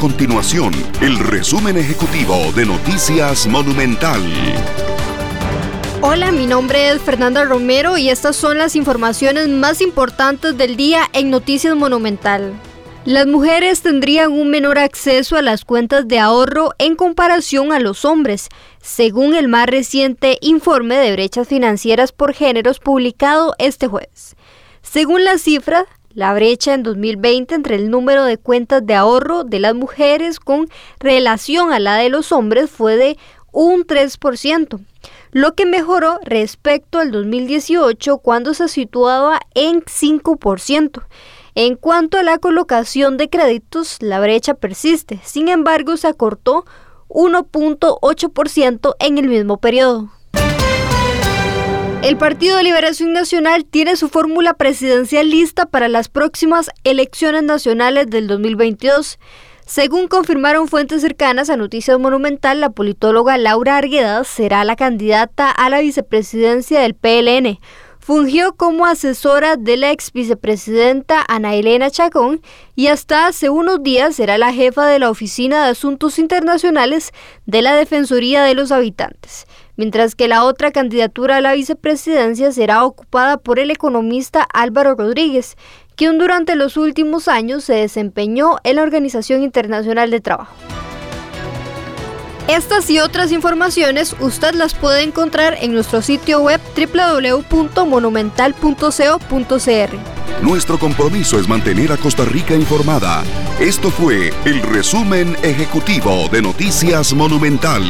continuación el resumen ejecutivo de Noticias Monumental. Hola, mi nombre es Fernanda Romero y estas son las informaciones más importantes del día en Noticias Monumental. Las mujeres tendrían un menor acceso a las cuentas de ahorro en comparación a los hombres, según el más reciente informe de brechas financieras por géneros publicado este jueves. Según la cifra, la brecha en 2020 entre el número de cuentas de ahorro de las mujeres con relación a la de los hombres fue de un 3%, lo que mejoró respecto al 2018 cuando se situaba en 5%. En cuanto a la colocación de créditos, la brecha persiste, sin embargo se acortó 1.8% en el mismo periodo. El Partido de Liberación Nacional tiene su fórmula presidencial lista para las próximas elecciones nacionales del 2022. Según confirmaron fuentes cercanas a Noticias Monumental, la politóloga Laura Arguedas será la candidata a la vicepresidencia del PLN. Fungió como asesora de la ex vicepresidenta Ana Elena Chacón y hasta hace unos días era la jefa de la Oficina de Asuntos Internacionales de la Defensoría de los Habitantes mientras que la otra candidatura a la vicepresidencia será ocupada por el economista Álvaro Rodríguez, quien durante los últimos años se desempeñó en la Organización Internacional de Trabajo. Estas y otras informaciones usted las puede encontrar en nuestro sitio web www.monumental.co.cr. Nuestro compromiso es mantener a Costa Rica informada. Esto fue el resumen ejecutivo de Noticias Monumental.